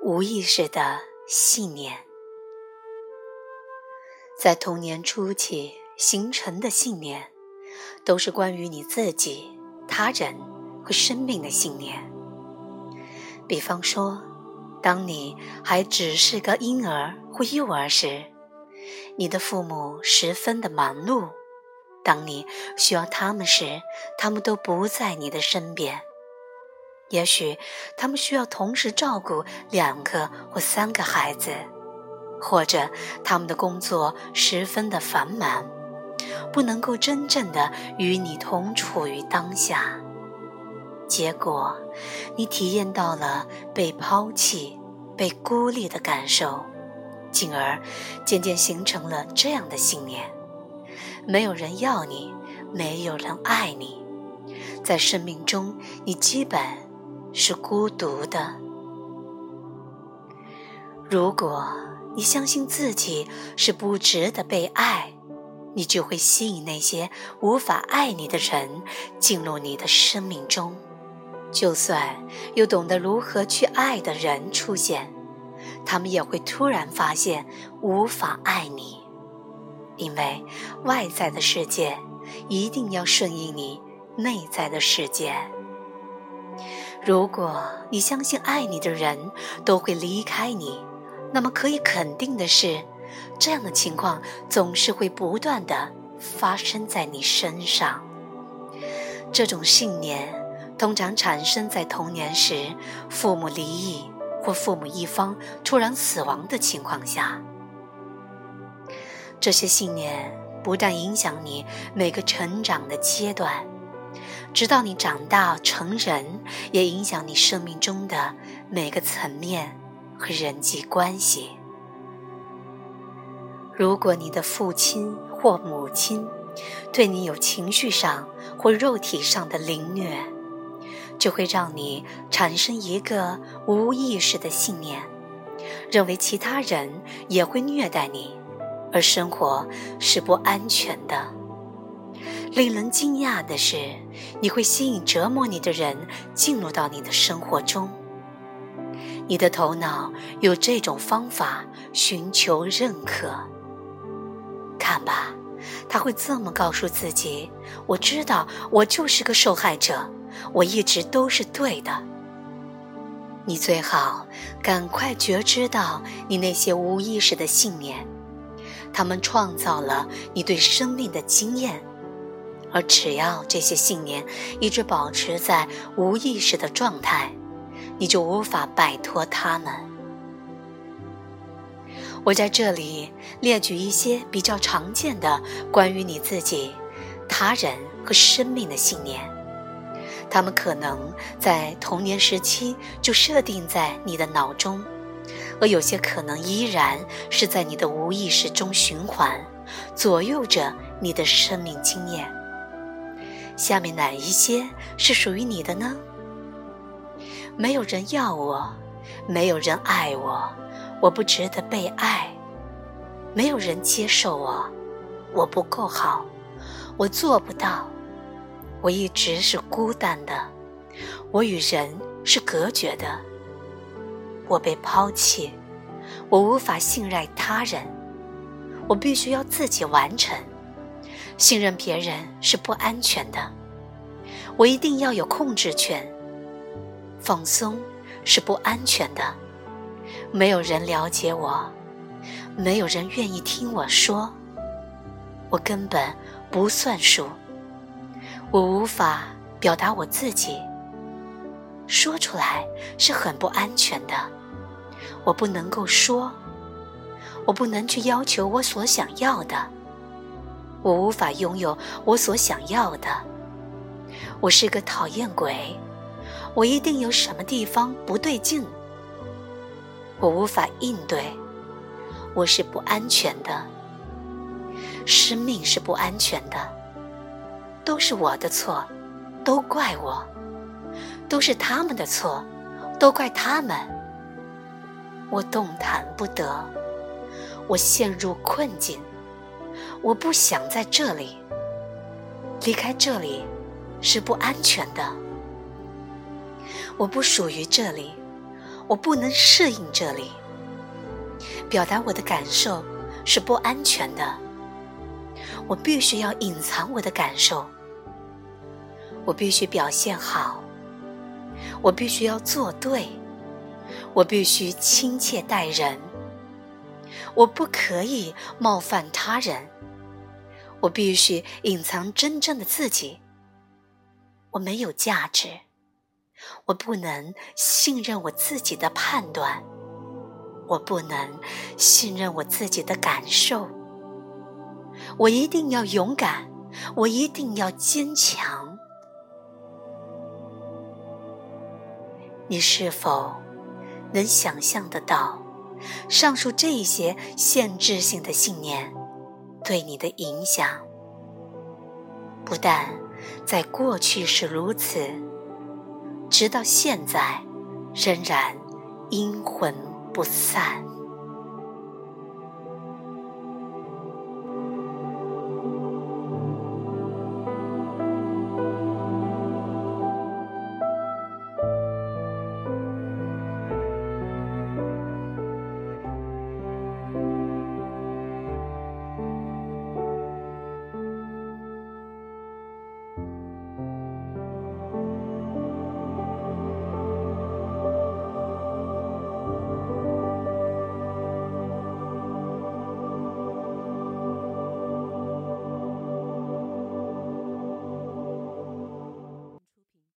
无意识的信念，在童年初期形成的信念，都是关于你自己、他人和生命的信念。比方说，当你还只是个婴儿或幼儿时，你的父母十分的忙碌；当你需要他们时，他们都不在你的身边。也许他们需要同时照顾两个或三个孩子，或者他们的工作十分的繁忙，不能够真正的与你同处于当下。结果，你体验到了被抛弃、被孤立的感受，进而渐渐形成了这样的信念：没有人要你，没有人爱你，在生命中你基本是孤独的。如果你相信自己是不值得被爱，你就会吸引那些无法爱你的人进入你的生命中。就算有懂得如何去爱的人出现，他们也会突然发现无法爱你，因为外在的世界一定要顺应你内在的世界。如果你相信爱你的人都会离开你，那么可以肯定的是，这样的情况总是会不断的发生在你身上。这种信念。通常产生在童年时，父母离异或父母一方突然死亡的情况下。这些信念不但影响你每个成长的阶段，直到你长大成人，也影响你生命中的每个层面和人际关系。如果你的父亲或母亲对你有情绪上或肉体上的凌虐，就会让你产生一个无意识的信念，认为其他人也会虐待你，而生活是不安全的。令人惊讶的是，你会吸引折磨你的人进入到你的生活中。你的头脑有这种方法寻求认可。看吧，他会这么告诉自己：“我知道，我就是个受害者。”我一直都是对的。你最好赶快觉知到你那些无意识的信念，他们创造了你对生命的经验，而只要这些信念一直保持在无意识的状态，你就无法摆脱它们。我在这里列举一些比较常见的关于你自己、他人和生命的信念。他们可能在童年时期就设定在你的脑中，而有些可能依然是在你的无意识中循环，左右着你的生命经验。下面哪一些是属于你的呢？没有人要我，没有人爱我，我不值得被爱，没有人接受我，我不够好，我做不到。我一直是孤单的，我与人是隔绝的，我被抛弃，我无法信赖他人，我必须要自己完成。信任别人是不安全的，我一定要有控制权。放松是不安全的，没有人了解我，没有人愿意听我说，我根本不算数。我无法表达我自己，说出来是很不安全的。我不能够说，我不能去要求我所想要的，我无法拥有我所想要的。我是个讨厌鬼，我一定有什么地方不对劲。我无法应对，我是不安全的。生命是不安全的。都是我的错，都怪我；都是他们的错，都怪他们。我动弹不得，我陷入困境，我不想在这里。离开这里是不安全的，我不属于这里，我不能适应这里。表达我的感受是不安全的，我必须要隐藏我的感受。我必须表现好，我必须要做对，我必须亲切待人，我不可以冒犯他人，我必须隐藏真正的自己。我没有价值，我不能信任我自己的判断，我不能信任我自己的感受。我一定要勇敢，我一定要坚强。你是否能想象得到上述这些限制性的信念对你的影响？不但在过去是如此，直到现在仍然阴魂不散。